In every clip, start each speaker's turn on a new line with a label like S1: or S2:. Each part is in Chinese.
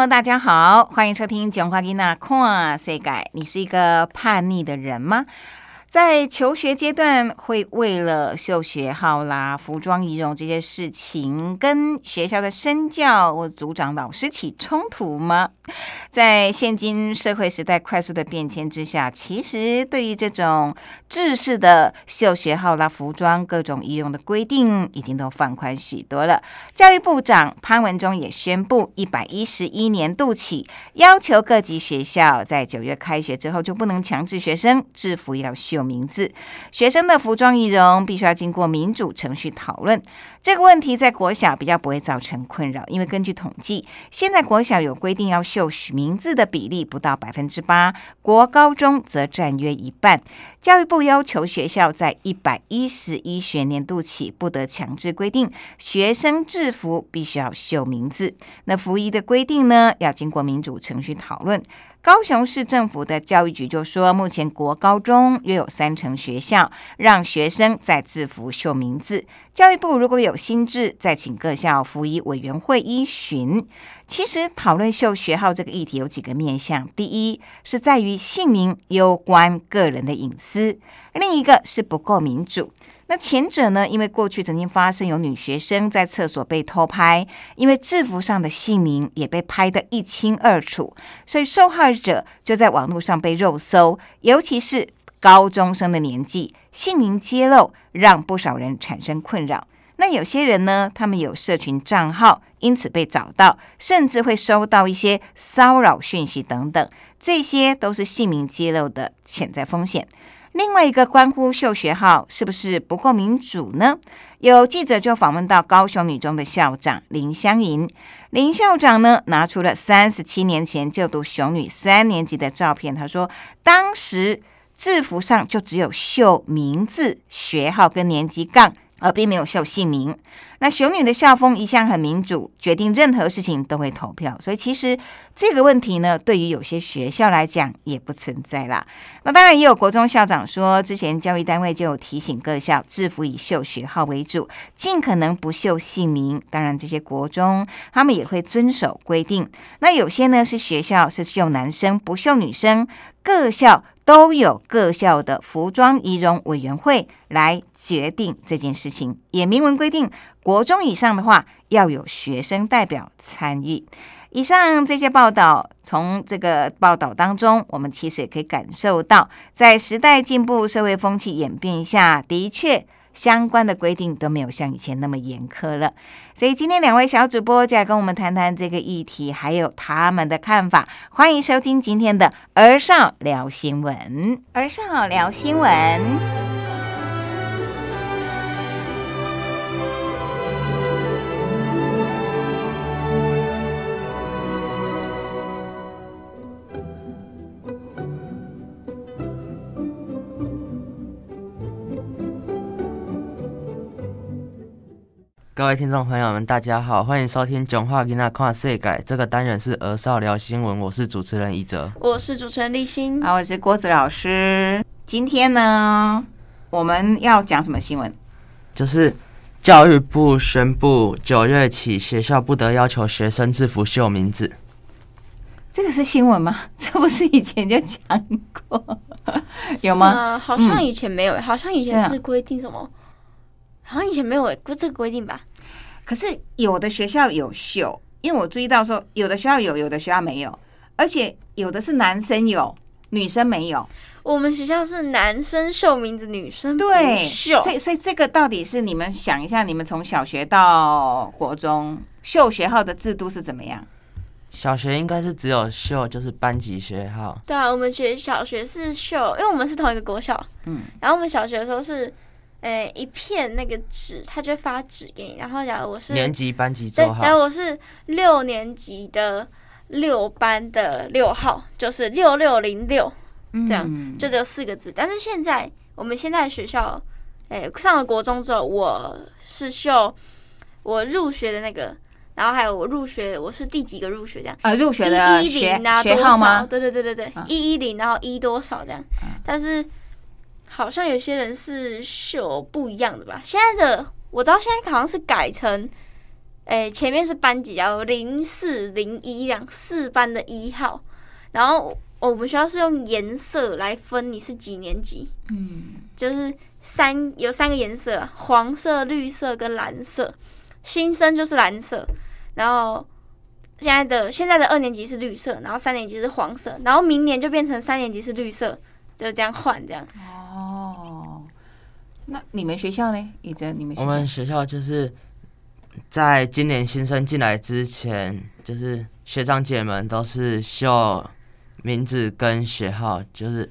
S1: 友，大家好，欢迎收听《讲话囡娜看世界》。你是一个叛逆的人吗？在求学阶段，会为了秀学号啦、服装仪容这些事情，跟学校的身教或组长、老师起冲突吗？在现今社会时代快速的变迁之下，其实对于这种制式的秀学号啦、服装各种仪容的规定，已经都放宽许多了。教育部长潘文忠也宣布，一百一十一年度起，要求各级学校在九月开学之后就不能强制学生制服要名字，学生的服装仪容必须要经过民主程序讨论。这个问题在国小比较不会造成困扰，因为根据统计，现在国小有规定要绣名字的比例不到百分之八，国高中则占约一半。教育部要求学校在一百一十一学年度起，不得强制规定学生制服必须要绣名字。那服役的规定呢，要经过民主程序讨论。高雄市政府的教育局就说，目前国高中约有三成学校让学生在制服绣名字。教育部如果有新制，再请各校服役委员会依循。其实讨论秀学号这个议题有几个面向，第一是在于姓名攸关个人的隐私，另一个是不够民主。那前者呢？因为过去曾经发生有女学生在厕所被偷拍，因为制服上的姓名也被拍得一清二楚，所以受害者就在网络上被肉搜，尤其是高中生的年纪，姓名揭露让不少人产生困扰。那有些人呢，他们有社群账号，因此被找到，甚至会收到一些骚扰讯息等等，这些都是姓名揭露的潜在风险。另外一个关乎秀学号是不是不够民主呢？有记者就访问到高雄女中的校长林香莹，林校长呢拿出了三十七年前就读雄女三年级的照片，他说当时制服上就只有绣名字、学号跟年级杠。而并没有秀姓名。那熊女的校风一向很民主，决定任何事情都会投票，所以其实这个问题呢，对于有些学校来讲也不存在啦。那当然也有国中校长说，之前教育单位就有提醒各校制服以秀学号为主，尽可能不秀姓名。当然这些国中他们也会遵守规定。那有些呢是学校是秀男生不秀女生，各校都有各校的服装仪容委员会来决定这件事情，也明文规定，国中以上的话要有学生代表参与。以上这些报道，从这个报道当中，我们其实也可以感受到，在时代进步、社会风气演变下，的确相关的规定都没有像以前那么严苛了。所以今天两位小主播就来跟我们谈谈这个议题，还有他们的看法。欢迎收听今天的《儿少聊新闻》，《儿少聊新闻》。
S2: 各位听众朋友们，大家好，欢迎收听《囧话囡仔看世改》这个单元是儿少聊新闻，我是主持人一哲。
S3: 我是主持人立新。
S1: 啊，我是郭子老师。今天呢，我们要讲什么新闻？
S2: 就是教育部宣布，九月起学校不得要求学生制服绣名字。
S1: 这个是新闻吗？这不是以前就讲过，有吗？
S3: 啊，好像以前没有，好像以前是规定什么？好像以前没有，不是这个规定吧？
S1: 可是有的学校有秀，因为我注意到说，有的学校有，有的学校没有，而且有的是男生有，女生没有。
S3: 我们学校是男生秀名字，女生不
S1: 对，
S3: 秀。
S1: 所以所以这个到底是你们想一下，你们从小学到国中秀学号的制度是怎么样？
S2: 小学应该是只有秀，就是班级学号。
S3: 对啊，我们学小学是秀，因为我们是同一个国小，
S1: 嗯，
S3: 然后我们小学的时候是，呃，一片那个纸，他就会发纸给你，然后假如我是
S2: 年级班级
S3: 对，假如，我是六年级的六班的六号，就是六六零六，这样
S1: 嗯
S3: 就只有四个字。但是现在我们现在学校，诶、上了国中之后，我是秀我入学的那个，然后还有我入学我是第几个入学这样。
S1: 呃入学的
S3: 一一
S1: 学
S3: 零啊，多少？
S1: 学号吗？
S3: 对对对对对
S1: 嗯，
S3: 一一零，然后一多少这样
S1: 嗯。
S3: 但是好像有些人是绣不一样的吧？现在的我知道，现在好像是改成，诶、前面是班级，然后零四零一两四班的一号，然后我们学校是用颜色来分你是几年级，
S1: 嗯，
S3: 就是三有三个颜色，黄色、绿色跟蓝色。新生就是蓝色，然后现在的现在的二年级是绿色，然后三年级是黄色，然后明年就变成三年级是绿色，就这样换这样。
S1: 哦，那你们学校呢？以前，你们学校
S2: 我们学校就是在今年新生进来之前，就是学长姐们都是秀名字跟学号，就是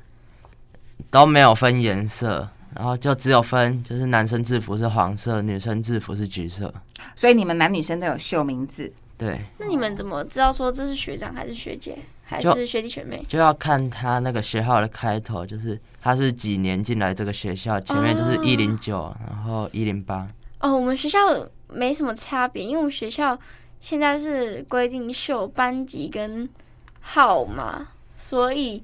S2: 都没有分颜色，然后就只有分就是男生制服是黄色，女生制服是橘色。
S1: 所以你们男女生都有秀名字。
S2: 对，
S3: 那你们怎么知道说这是学长还是学姐还
S2: 是
S3: 学弟学妹？
S2: 就要看他那个学号的开头，就是他是几年进来这个学校，前面就是
S3: 哦
S2: 一零九，然后一零八。
S3: 哦，我们学校没什么差别，因为我们学校现在是规定秀班级跟号码，所以，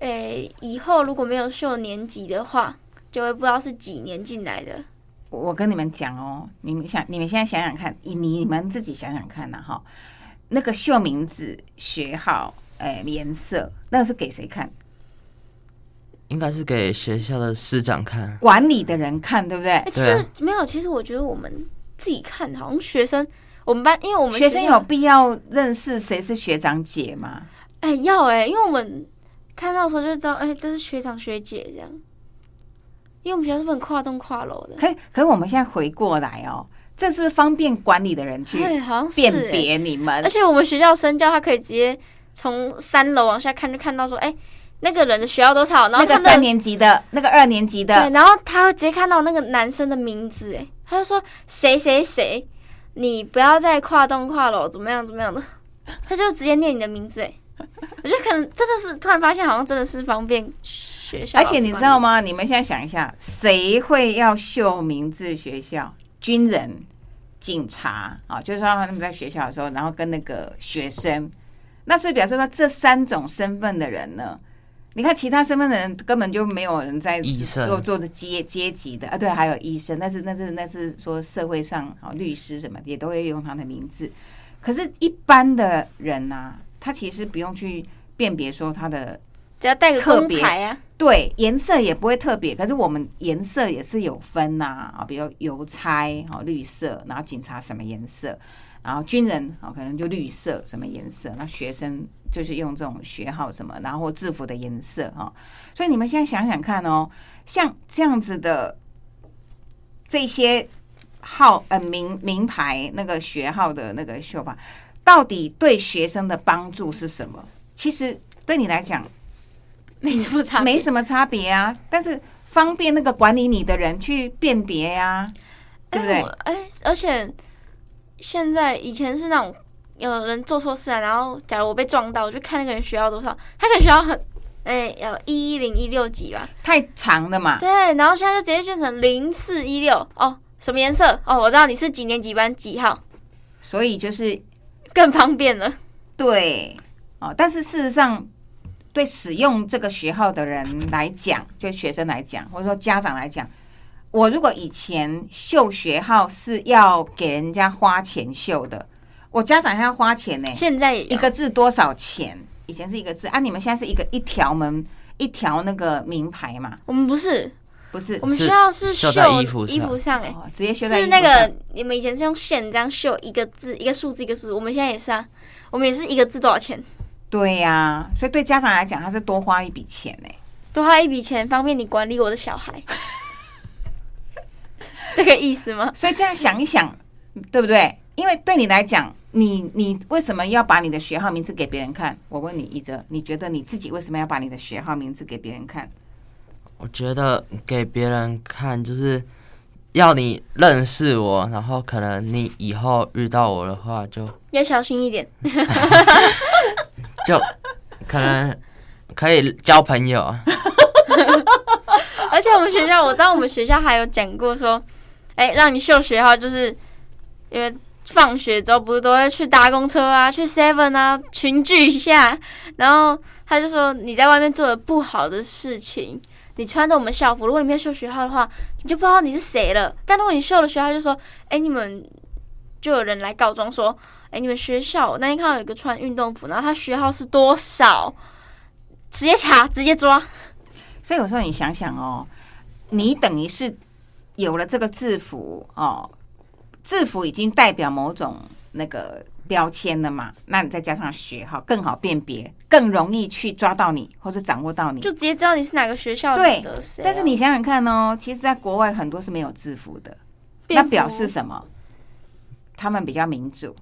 S3: 诶、以后如果没有秀年级的话，就会不知道是几年进来的。
S1: 我跟你们讲哦，你们想，你们现在想想看，你你们自己想想看呐、哈，那个秀名字、学号、哎、颜色，那是给谁看？
S2: 应该是给学校的师长看，
S1: 管理的人看，对不对
S3: 哎、？其实没有，其实我觉得我们自己看，好像学生，我们班，因为我们
S1: 学生有必要认识谁是学长姐吗？
S3: 哎、要哎、因为我们看到的时候就知道，哎、这是学长学姐这样。因为我们学校是不能跨栋跨楼的，
S1: 可可是我们现在回过来哦，这是不是方便管理的人去
S3: 对，好像是、
S1: 辨
S3: 哎
S1: 别你们
S3: 而？且我们学校生教，他可以直接从三楼往下看，就看到说，哎、那个人的学校多少，然后
S1: 那个三年级的，那个二年级的
S3: 对，
S1: 的，
S3: 然后他会直接看到那个男生的名字，哎，他就说谁谁谁，你不要再跨栋跨楼，怎么样怎么样的，他就直接念你的名字，哎，我觉得可能真的是突然发现，好像真的是方便学校，
S1: 而且你知道？吗？你们现在想一下，谁会要秀名字？学校军人、警察啊，就是说他们在学校的时候，然后跟那个学生，那所以表示说这三种身份的人呢，你看其他身份的人根本就没有人在做做的阶阶级的啊，对，还有医生，那是那是那是说社会上啊律师什么也都会用他的名字，可是，一般的人呐、他其实不用去辨别说他的
S3: 只要带个
S1: 特别
S3: 牌啊，
S1: 对，颜色也不会特别，可是我们颜色也是有分呐啊，比如邮差哦绿色，然后警察什么颜色，然后军人哦可能就绿色什么颜色，那学生就是用这种学号什么，然后制服的颜色哈、所以你们现在想想看哦，像这样子的这些号呃名名牌那个学号的那个绣吧，到底对学生的帮助是什么？其实对你来讲。
S3: 没什么差别。
S1: 没什么差别啊，但是方便那个管理你的人去辨别呀、对不对？
S3: 哎而且现在以前是那种有人做错事啊，然后假如我被撞到，我就看那个人学校多少，他可能学校很，哎，有一一零一六几吧，
S1: 太长了嘛，
S3: 对，然后现在就直接变成零四一六，哦，什么颜色？哦，我知道你是几年几班几号，
S1: 所以就是
S3: 更方便了。
S1: 对。哦，但是事实上，对使用这个学号的人来讲，就学生来讲，或者说家长来讲，我如果以前秀学号是要给人家花钱秀的，我家长还要花钱呢、
S3: 现在
S1: 一个字多少钱？以前是一个字啊，你们现在是一个一条门一条那个名牌嘛，
S3: 我们不是，
S1: 不是？
S3: 我们
S2: 是
S3: 学校是
S2: 绣衣服上。
S3: 衣服上，哎，
S1: 哦，直接绣在
S3: 是那
S1: 衣服上。
S3: 个你们以前是用线这样绣一个字一个数字一个数字，我们现在也是啊，我们也是一个字多少钱，
S1: 对呀、所以对家长来讲，他是多花一笔钱呢。
S3: 多花一笔钱方便你管理我的小孩，这个意思吗？
S1: 所以这样想一想，对不对？因为对你来讲，你你为什么要把你的学号名字给别人看？我问你一哲，你觉得你自己为什么要把你的学号名字给别人看？
S2: 我觉得给别人看就是要你认识我，然后可能你以后遇到我的话就，
S3: 要小心一点。
S2: 就可能可以交朋友。
S3: 而且我们学校，我知道我们学校还有讲过说，哎、让你秀学号，就是因为放学之后不是都会去搭公车啊，去 Seven 啊，群聚一下。然后他就说，你在外面做了不好的事情，你穿着我们校服，如果你没有秀学号的话，你就不知道你是谁了。但如果你秀了学号，就说，哎、你们就有人来告状说，哎、你们学校我那天看到有一个穿运动服，然后他学号是多少，直接查，直接抓。
S1: 所以有时候你想想哦，你等于是有了这个制服哦，制服已经代表某种那个标签了嘛，那你再加上学号，更好辨别，更容易去抓到你或者掌握到你。
S3: 就直接知道你是哪个学校
S1: 对
S3: 的
S1: 但是你想想看哦，其实，在国外很多是没有制服的，那表示什么？他们比较民主，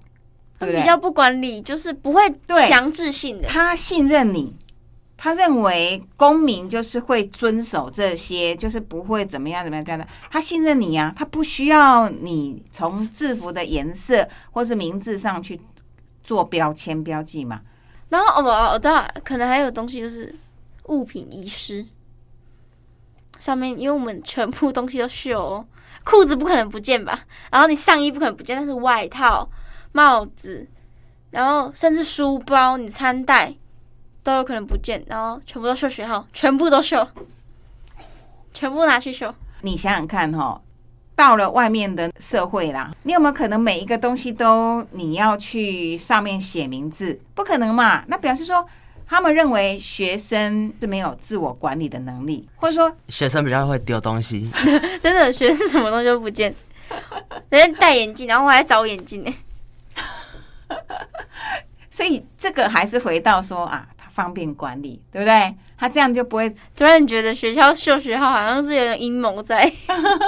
S1: 对不对？
S3: 比较不管理，就是不会强制性的。
S1: 他信任你，他认为公民就是会遵守这些，就是不会怎么样怎么样怎么样的。他信任你啊，他不需要你从制服的颜色或是名字上去做标签标记嘛。
S3: 然后哦，我我知道，可能还有东西就是物品遗失，上面因为我们全部东西都秀哦，裤子不可能不见吧？然后你上衣不可能不见，但是外套、帽子，然后甚至书包、你餐袋都有可能不见，然后全部都绣学号，全部都绣，全部拿去绣。
S1: 你想想看哈、哦，到了外面的社会啦，你有没有可能每一个东西都你要去上面写名字？不可能嘛？那表示说。他们认为学生是没有自我管理的能力，或者说
S2: 学生比较会丢东西，
S3: 真的学生什么东西都不见，人家戴眼镜，然后我还找眼镜呢。
S1: 所以这个还是回到说啊，它方便管理，对不对？他这样就不会。
S3: 突然觉得学校秀学号好像是有点阴谋在。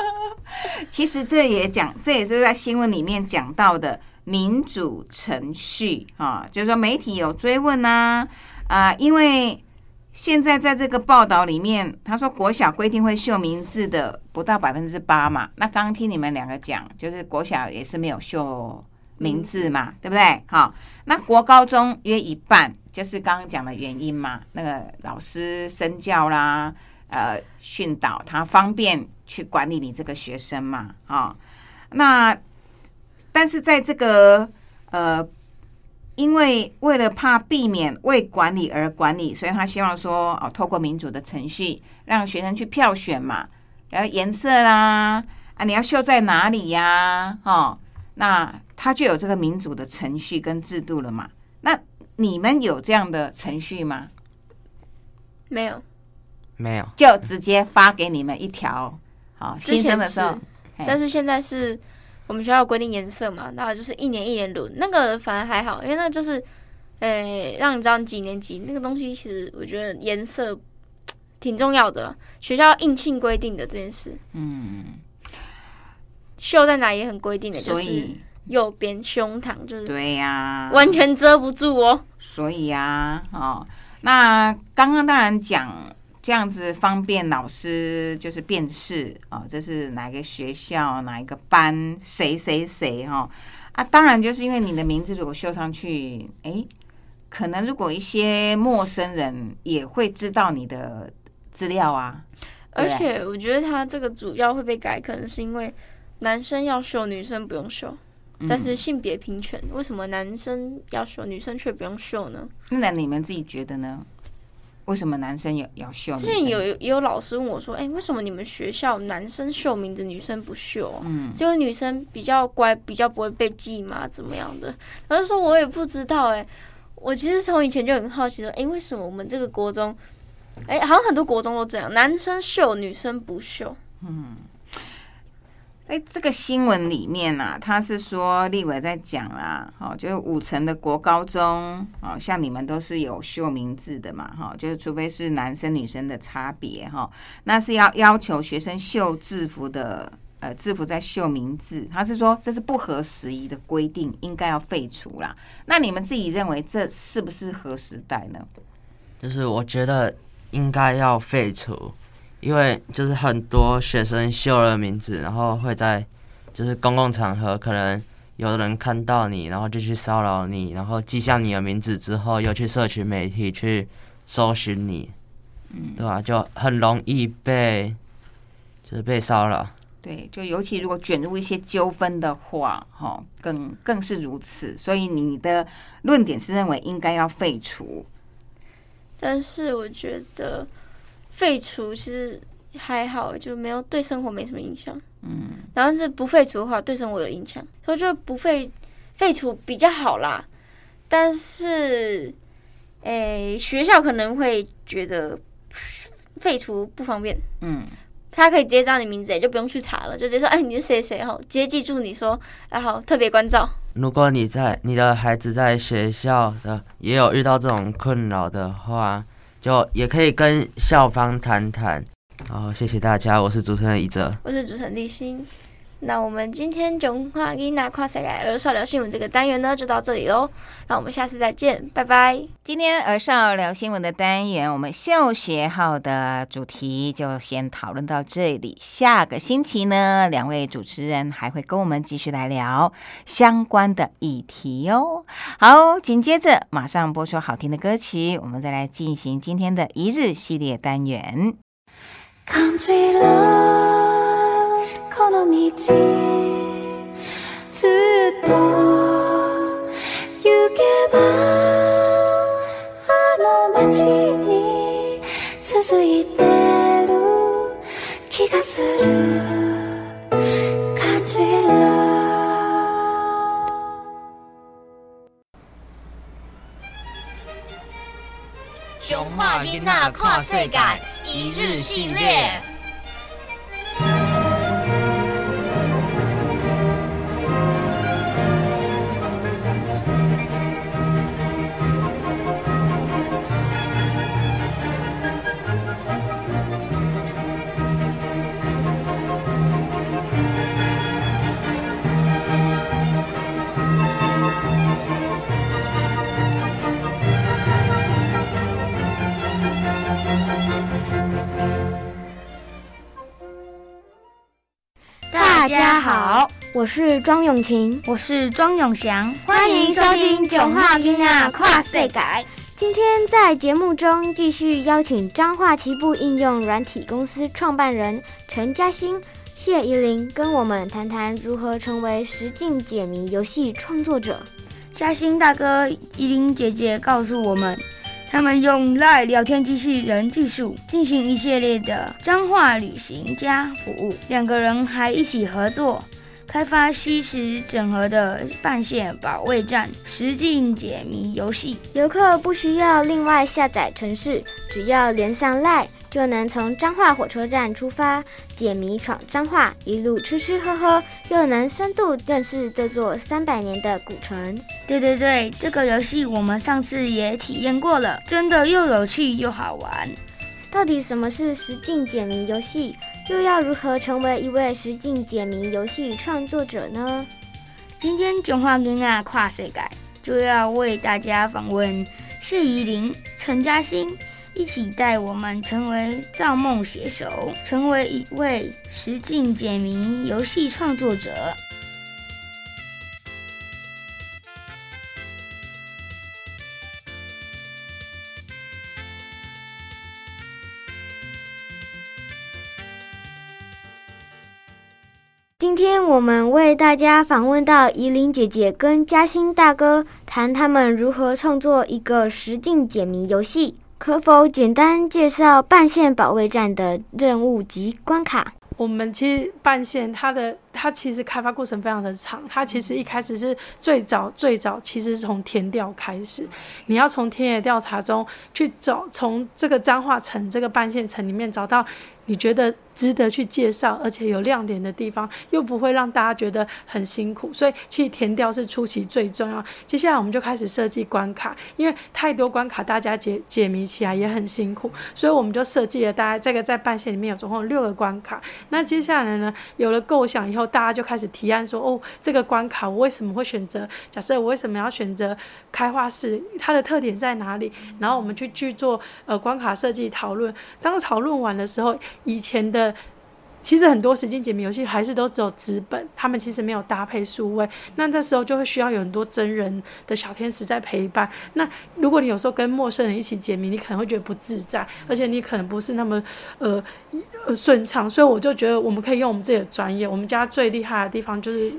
S1: 其实这也讲，这也是在新闻里面讲到的民主程序啊，就是说媒体有追问啊啊、因为现在在这个报道里面，他说国小规定会秀名字的不到百分之八嘛。那刚刚听你们两个讲，就是国小也是没有秀名字嘛，对不对？好，那国高中约一半，就是刚刚讲的原因嘛。那个老师身教啦，呃，训导他方便去管理你这个学生嘛，啊、那但是在这个呃。因为为了怕避免为管理而管理，所以他希望说哦，透过民主的程序，让学生去票选嘛，然后颜色啦，啊，你要绣在哪里呀、哦，那他就有这个民主的程序跟制度了嘛。那你们有这样的程序吗？
S3: 没有，
S2: 没有，
S1: 就直接发给你们一条。好，新生的时候
S3: 是，但是现在是我们学校有规定颜色嘛，那就是一年一年轮，那个反而还好，因为那就是，诶、让你知道你几年级那个东西，其实我觉得颜色挺重要的，学校硬性规定的这件事，
S1: 嗯，
S3: 绣在哪也很规定的，就是
S1: 所以
S3: 右边胸膛就是
S1: 对呀、
S3: 完全遮不住哦。
S1: 所以啊，哦，那刚刚当然讲这样子方便老师就是辨识哦，这是哪个学校哪一个班谁谁谁哈、啊，当然就是因为你的名字如果绣上去，诶，可能如果一些陌生人也会知道你的资料啊，
S3: 而且我觉得他这个主要会被改，可能是因为男生要秀，女生不用秀。但是性别平权，为什么男生要秀，女生却不用秀呢？
S1: 那你们自己觉得呢？为什么男生有要秀？
S3: 之前有也有老师问我说：“哎、为什么你们学校男生秀名字，女生不秀啊？
S1: 嗯，
S3: 只有女生比较乖，比较不会被记吗？怎么样的？”然后说：“我也不知道。”哎，我其实从以前就很好奇说：“哎、为什么我们这个国中，哎、好像很多国中都这样，男生秀，女生不绣。
S1: 在这个新闻里面啊，他是说立委在讲啦，哦，就是五成的国高中，哦，像你们都是有秀名字的嘛，哈、就是除非是男生女生的差别，哈、那是要要求学生秀制服的，呃，制服在秀名字，他是说这是不合时宜的规定，应该要废除啦。那你们自己认为这是不是合时代呢？
S2: 就是我觉得应该要废除，因为就是很多学生秀了名字，然后会在就是公共场合可能有人看到你，然后就去骚扰你，然后记下你的名字之后，又去社群媒体去搜寻你，
S1: 嗯
S2: 对吧？就很容易被就是被骚扰。
S1: 对，就尤其如果卷入一些纠纷的话，哈，更更是如此。所以你的论点是认为应该要废除，
S3: 但是我觉得废除其实还好，就没有对生活没什么影响。
S1: 嗯，
S3: 然后是不废除的话，对生活有影响，所以就不废废除比较好啦。但是，诶、学校可能会觉得废除不方便，
S1: 嗯，
S3: 他可以直接知道你名字，也就不用去查了，就直接说，哎，你是谁谁吼，直接记住你说，啊后，特别关照。
S2: 如果你在你的孩子在学校的也有遇到这种困扰的话，就也可以跟校方谈谈。好，谢谢大家，我是主持人一哲。
S3: 我是主持人立新。那我们今天囧话伊娜跨世界儿少聊新闻这个单元呢，就到这里喽。那我们下次再见，拜拜。
S1: 今天儿少聊新闻的单元，我们秀学号的主题就先讨论到这里。下个星期呢，两位主持人还会跟我们继续来聊相关的议题哦。好，紧接着马上播出好听的歌曲，我们再来进行今天的一日系列单元。
S4: Country この道ずっと行けばあの街に続いてる気がする Country road
S5: 中华囡仔看世界一日系列。
S6: 大家好，我是庄永晴，
S7: 我是庄永祥，
S6: 欢迎收听《九话囡仔跨世改》。今天在节目中继续邀请彰化旗部应用软体公司创办人陈嘉欣、谢怡玲，跟我们谈谈如何成为实境解谜游戏创作者。
S7: 嘉欣大哥、依琳姐姐告诉我们，他们用 LINE 聊天机器人技术进行一系列的彰化旅行家服务，两个人还一起合作开发虚实整合的半线保卫战实境解谜游戏。
S6: 游客不需要另外下载程式，只要连上 Line 就能从彰化火车站出发，解谜闯彰化，一路吃吃喝喝，又能深度认识这座三百年的古城。
S7: 对对对，这个游戏我们上次也体验过了，真的又有趣又好玩。
S6: 到底什么是实境解谜游戏？又要如何成为一位实境解谜游戏创作者呢？
S7: 今天中华囡仔跨世界就要为大家访问谢怡玲、陈嘉欣，一起带我们成为造梦写手，成为一位实境解谜游戏创作者。
S6: 今天我们为大家访问到怡琳姐姐跟嘉欣大哥，谈他们如何创作一个实境解谜游戏。可否简单介绍半线保卫战的任务及关卡？
S8: 我们其实半线它的它其实开发过程非常的长，它其实一开始是最早最早其实是从填调开始，你要从田野调查中去找，从这个彰化城这个半线城里面找到你觉得值得去介绍，而且有亮点的地方，又不会让大家觉得很辛苦，所以其实填调是初期最重要。接下来我们就开始设计关卡，因为太多关卡，大家解解谜起来也很辛苦，所以我们就设计了大概这个在半线里面有总共有六个关卡。那接下来呢，有了构想以后，大家就开始提案说，哦，这个关卡我为什么会选择？假设我为什么要选择开画室？它的特点在哪里？然后我们去去做呃关卡设计讨论。当讨论完的时候，以前的其实很多时间解谜游戏还是都只有纸本，他们其实没有搭配数位。那这时候就会需要有很多真人的小天使在陪伴。那如果你有时候跟陌生人一起解谜，你可能会觉得不自在，而且你可能不是那么呃呃顺畅。所以我就觉得我们可以用我们自己的专业。我们家最厉害的地方就是。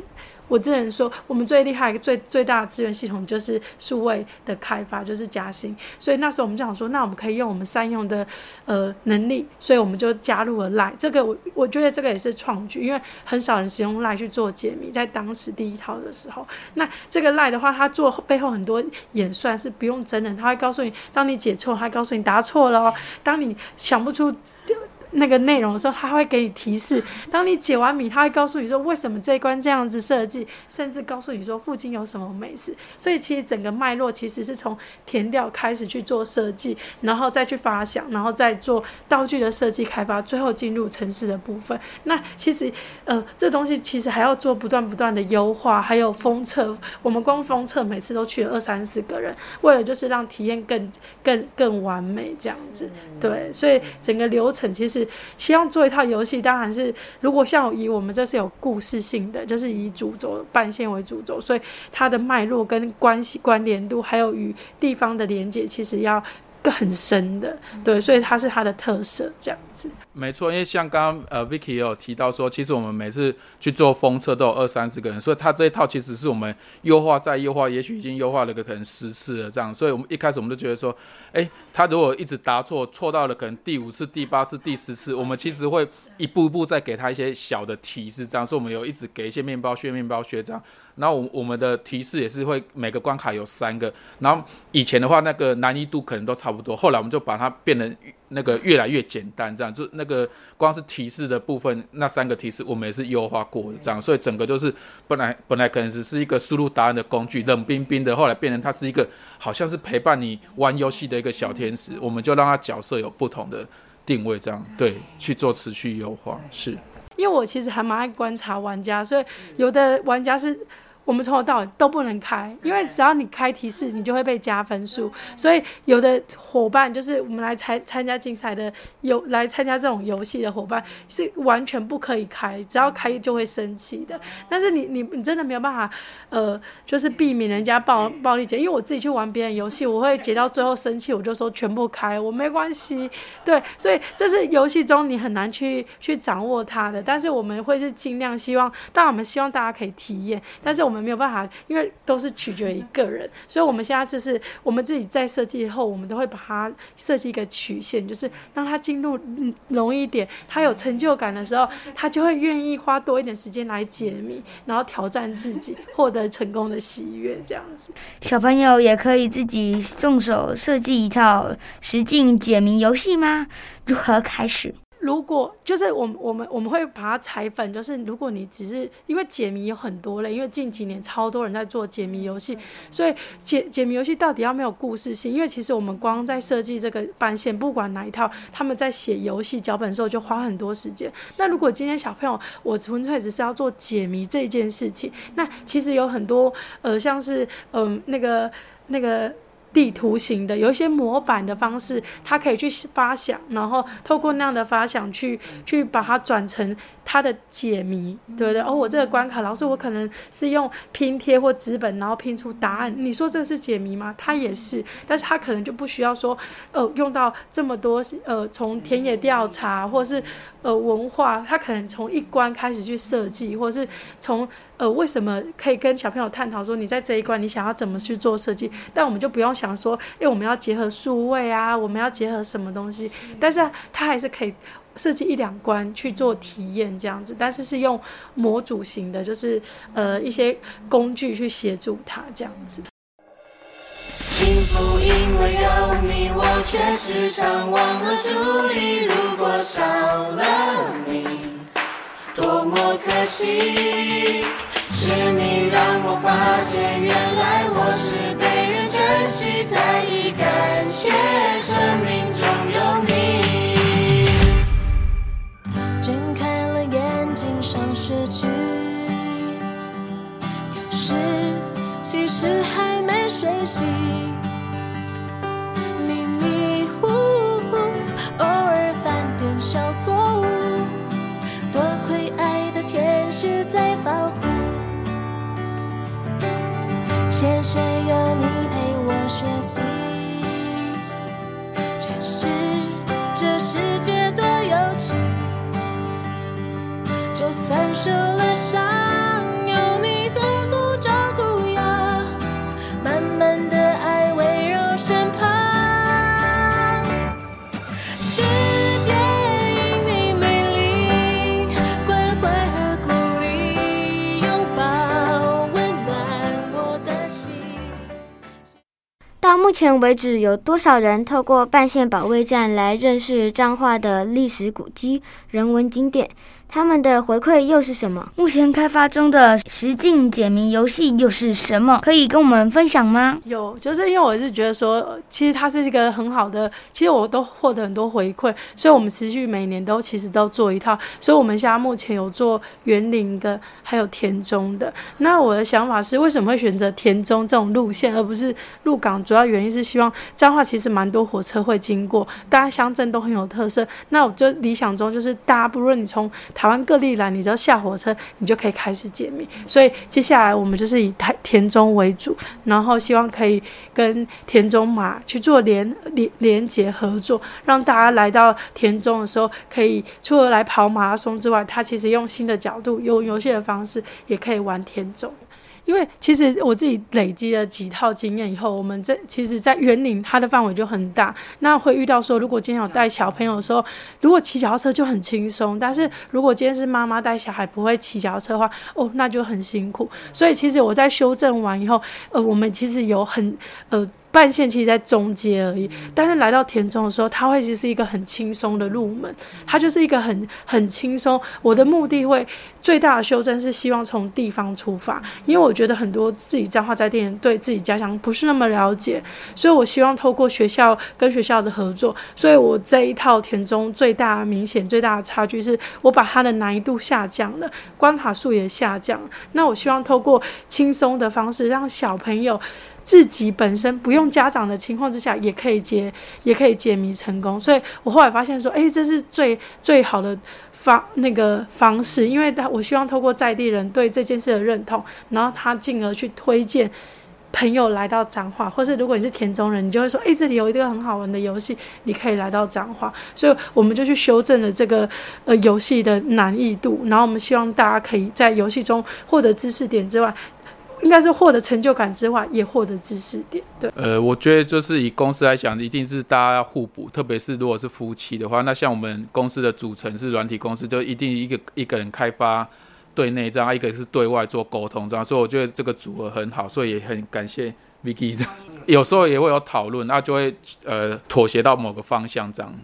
S8: 我之前说，我们最厉害、最最大的资源系统就是数位的开发，就是嘉兴。所以那时候我们就想说，那我们可以用我们善用的呃能力，所以我们就加入了 Line。这个我我觉得这个也是创举，因为很少人使用 Line 去做解谜，在当时第一套的时候。那这个 Line 的话，它做背后很多演算是不用真人，他会告诉你，当你解错，他告诉你答错了哦。当你想不出。那个内容的时候，他会给你提示。当你解完谜，他会告诉你说为什么这一关这样子设计，甚至告诉你说附近有什么美食。所以其实整个脉络其实是从填调开始去做设计，然后再去发想，然后再做道具的设计开发，最后进入城市的部分。那其实呃，这东西其实还要做不断不断的优化，还有封测。我们光封测每次都去了二三十个人，为了就是让体验更更更完美这样子。对，所以整个流程其实。希望做一套游戏，当然是如果像以我们这是有故事性的，就是以主轴半线为主轴，所以它的脉络跟关系关联度，还有与地方的连接，其实要很深的。对，所以它是它的特色这样子。
S9: 没错，因为像刚刚呃 Vicky 也有提到说，其实我们每次去做封测都有二三十个人，所以他这一套其实是我们优化再优化，也许已经优化了个可能十次了这样。所以我们一开始我们就觉得说，哎，他如果一直答错，错到了可能第五次、第八次、第十次，我们其实会一步一步再给他一些小的提示，这样。所以我们有一直给一些面包屑、面包屑这样。然后我我们的提示也是会每个关卡有三个，然后以前的话那个难易度可能都差不多，后来我们就把它变成那个越来越简单，这样就那个光是提示的部分那三个提示我们也是优化过的，这样，所以整个就是本来本来可能只是一个输入答案的工具，冷冰冰的，后来变成它是一个好像是陪伴你玩游戏的一个小天使，我们就让它角色有不同的定位，这样对去做持续优化是。
S8: 因为我其实还蛮爱观察玩家，所以有的玩家是。我们从头到尾都不能开，因为只要你开提示，你就会被加分数。所以有的伙伴就是我们来参参加竞赛的，有来参加这种游戏的伙伴是完全不可以开，只要开就会生气的。但是你你你真的没有办法，呃，就是避免人家暴暴力解，因为我自己去玩别人游戏，我会解到最后生气，我就说全部开，我没关系。对，所以这是游戏中你很难去去掌握它的。但是我们会是尽量希望，但我们希望大家可以体验，但是我们。们没有办法，因为都是取决于个人，所以我们现在就是我们自己在设计后，我们都会把它设计一个曲线，就是让他进入嗯容易一点，他有成就感的时候，他就会愿意花多一点时间来解谜，然后挑战自己，获得成功的喜悦，这样子。
S7: 小朋友也可以自己动手设计一套实境解谜游戏吗？如何开始？
S8: 如果就是我们我们我们会把它裁粉，就是如果你只是因为解谜有很多类，因为近几年超多人在做解谜游戏，所以解解谜游戏到底要没有故事性？因为其实我们光在设计这个班线，不管哪一套，他们在写游戏脚本的时候就花很多时间。那如果今天小朋友我纯粹只是要做解谜这件事情，那其实有很多呃像是嗯、那个那个。地图型的，有一些模板的方式，他可以去发想，然后透过那样的发想去去把它转成他的解谜，对不对？哦，我这个关卡，老师我可能是用拼贴或纸本，然后拼出答案。你说这个是解谜吗？它也是，但是他可能就不需要说，呃，用到这么多，呃，从田野调查或是呃文化，他可能从一关开始去设计，或是从呃为什么可以跟小朋友探讨说你在这一关你想要怎么去做设计，但我们就不用想说，哎，我们要结合数位啊，我们要结合什么东西，但是它还是可以设计一两关去做体验这样子，但是是用模组型的，就是呃一些工具去协助它这样子。
S5: 幸福因为有你，我却时常忘了注意。如果少了你，多么可惜。是你让我发现，原来我是被人珍惜，在意感谢生命中有你。睁开了眼睛上学去，有时其实还没睡醒。迷迷糊糊，偶尔犯点小错误，多亏爱的天使在保护。谢谢有你陪我学习，认识这世界多有趣。就算受了伤，
S6: 前为止，有多少人透过半线保卫战来认识彰化的历史古迹、人文景点？他们的回馈又是什么？
S7: 目前开发中的实境解谜游戏又是什么？可以跟我们分享吗？
S8: 有，就是因为我是觉得说，呃其实它是一个很好的，其实我都获得很多回馈，所以我们持续每年都其实都做一套，所以我们现在目前有做园林的，还有田中的。那我的想法是，为什么会选择田中这种路线，而不是鹿港？主要原因是希望彰化其实蛮多火车会经过，大家乡镇都很有特色。那我就理想中就是大家不论你从台湾各地来，你只要下火车，你就可以开始解谜。所以接下来我们就是以台田中为主，然后希望可以跟田中马去做连连连结合作，让大家来到田中的时候，可以除了来跑马拉松之外，他其实用新的角度、用游戏的方式，也可以玩田中。因为其实我自己累积了几套经验以后，我们这其实，在园林它的范围就很大，那会遇到说，如果今天有带小朋友的时候，如果骑脚踏车就很轻松，但是如果今天是妈妈带小孩不会骑脚踏车的话，哦，那就很辛苦。所以其实我在修正完以后，呃，我们其实有很呃。半线其实在中间而已，但是来到田中的时候，它会其实是一个很轻松的入门，它就是一个很很轻松。我的目的会最大的修正是希望从地方出发，因为我觉得很多自己彰化在地人对自己家乡不是那么了解，所以我希望透过学校跟学校的合作，所以我这一套田中最大明显最大的差距是我把它的难易度下降了，关卡数也下降了。那我希望透过轻松的方式，让小朋友。自己本身不用家长的情况之下，也可以解，也可以解谜成功。所以我后来发现说，诶，这是最最好的方那个方式，因为他我希望透过在地人对这件事的认同，然后他进而去推荐朋友来到彰化，或是如果你是田中人，你就会说，诶，这里有一个很好玩的游戏，你可以来到彰化。所以我们就去修正了这个呃游戏的难易度，然后我们希望大家可以在游戏中获得知识点之外。应该是获得成就感之外，也获得知识点。对，
S9: 呃，我觉得就是以公司来讲，一定是大家要互补，特别是如果是夫妻的话，那像我们公司的组成是软体公司，就一定一个一个人开发对内这样，一个是对外做沟通这样，所以我觉得这个组合很好，所以也很感谢 Vicky 的。有时候也会有讨论，那就会呃妥协到某个方向这样。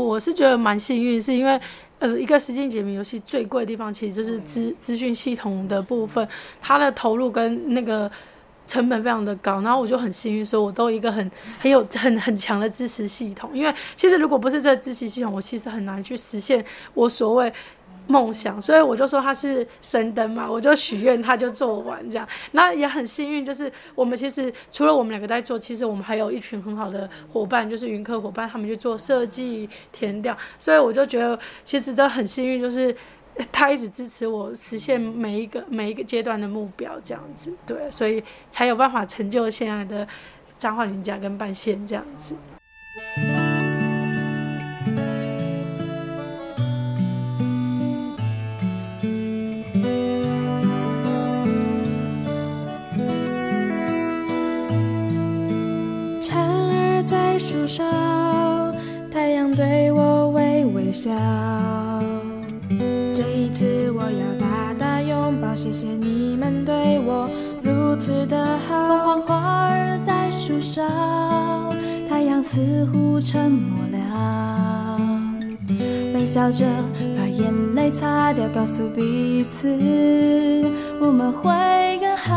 S8: 我是觉得蛮幸运，是因为呃，一个实境解谜游戏最贵的地方，其实就是资资讯系统的部分，它的投入跟那个成本非常的高。然后我就很幸运，说我都一个很很有很很强的支持系统。因为其实如果不是这支持系统，我其实很难去实现我所谓。梦想，所以我就说他是神灯嘛，我就许愿他就做完这样。那也很幸运，就是我们其实除了我们两个在做，其实我们还有一群很好的伙伴，就是云客伙伴，他们去做设计、填调。所以我就觉得其实都很幸运，就是他一直支持我实现每一个每一个阶段的目标这样子。对，所以才有办法成就现在的彰化林家跟半线这样子。
S5: 笑。这一次我要大大拥抱，谢谢你们对我如此的好。花儿在树梢，太阳似乎沉默了，微笑着把眼泪擦掉，告诉彼此我们会更好。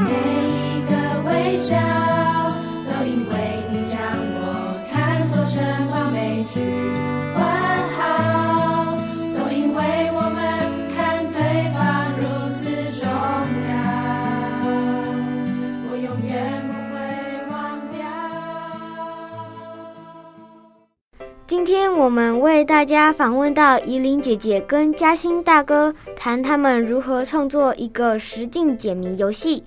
S5: 每一个微笑，我们
S6: 为大家访问到怡琳姐姐跟嘉兴大哥，谈他们如何创作一个实境解谜游戏。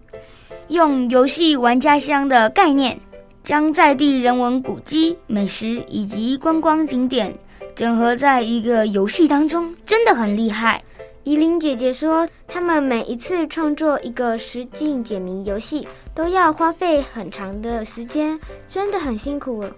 S7: 用游戏玩家乡的概念，将在地人文古迹、美食以及观光景点整合在一个游戏当中，真的很厉害。
S6: 怡琳姐姐说，他们每一次创作一个实境解谜游戏，都要花费很长的时间，真的很辛苦了。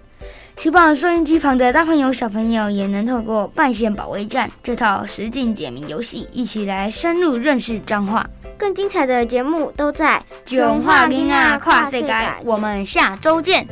S7: 希望收音机旁的大朋友、小朋友也能透过《半线保卫战》这套实境解谜游戏，一起来深入认识彰化。
S6: 更精彩的节目都在
S7: 囧化囡啊跨世界，我们下周见。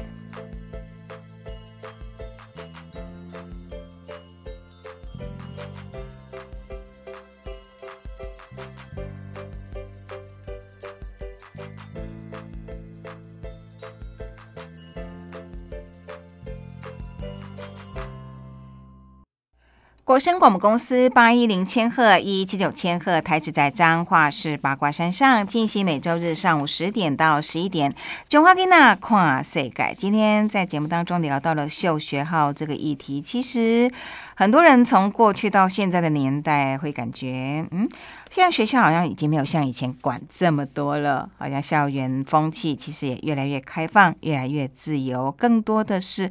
S1: 国声广播公司八一零千赫一七九千赫台址在彰化市八卦山上，进行每周日上午十点到十一点。囧话给那跨世界，今天在节目当中聊到了嗅学号这个议题，其实很多人从过去到现在的年代会感觉，嗯，现在学校好像已经没有像以前管这么多了，好像校园风气其实也越来越开放，越来越自由，更多的是。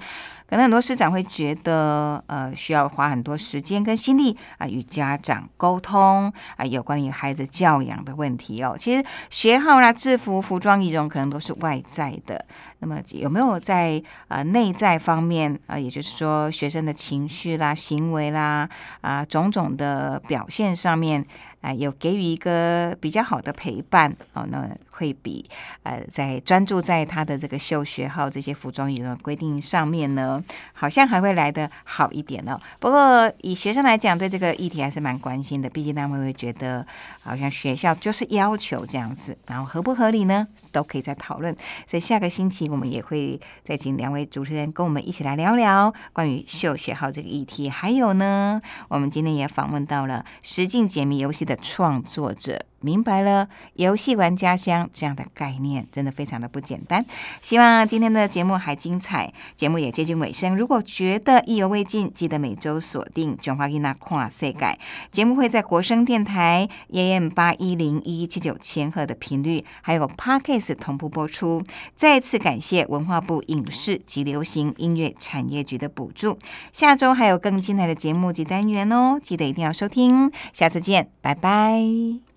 S1: 可能很多师长会觉得，呃，需要花很多时间跟心力啊，与家长沟通啊，有关于孩子教养的问题哦。其实学号啦、制服、服装、仪容，可能都是外在的。那么有没有在呃内在方面啊，也就是说学生的情绪啦、行为啦啊种种的表现上面啊，有给予一个比较好的陪伴哦？那会比呃在专注在他的这个秀学号这些服装仪容规定上面呢，好像还会来得好一点哦。不过以学生来讲，对这个议题还是蛮关心的，毕竟他们会觉得好像学校就是要求这样子，然后合不合理呢，都可以再讨论。所以下个星期我们也会再请两位主持人跟我们一起来聊聊关于秀学号这个议题。还有呢，我们今天也访问到了实境解谜游戏的创作者。明白了，游戏玩家乡这样的概念真的非常的不简单。希望今天的节目还精彩，节目也接近尾声。如果觉得意犹未尽，记得每周锁定《囧华伊娜跨世改》节目，会在国声电台 AM 八一零一七九千赫的频率，还有 Podcast 同步播出。再次感谢文化部影视及流行音乐产业局的补助。下周还有更精彩的节目及单元哦，记得一定要收听。下次见，拜拜。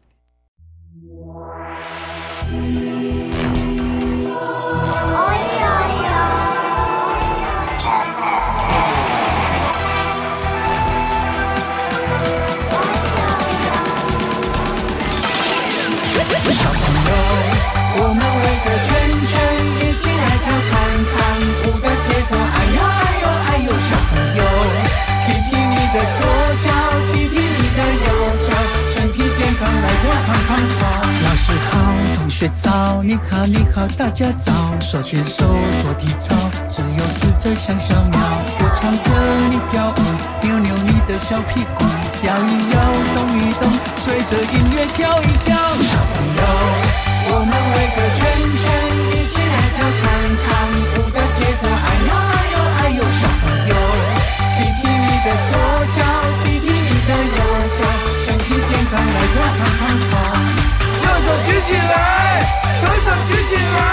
S1: Thank you.
S10: 学早，你好你好大家早，手牵手做体操，自由自在像小鸟。我唱歌你跳舞，扭扭你的小屁股，摇一摇动一动，随着音乐跳一跳。小朋友，我们围个圈圈，一起来跳看看舞的节奏。哎呦哎呦哎呦，小朋友，踢踢你的左脚，踢踢你的右脚，身体健康来跳胖胖操。右手举起来，举起来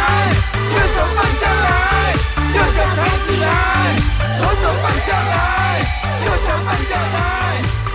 S10: 右手放下来右脚抬起来左手放下来右脚放下来。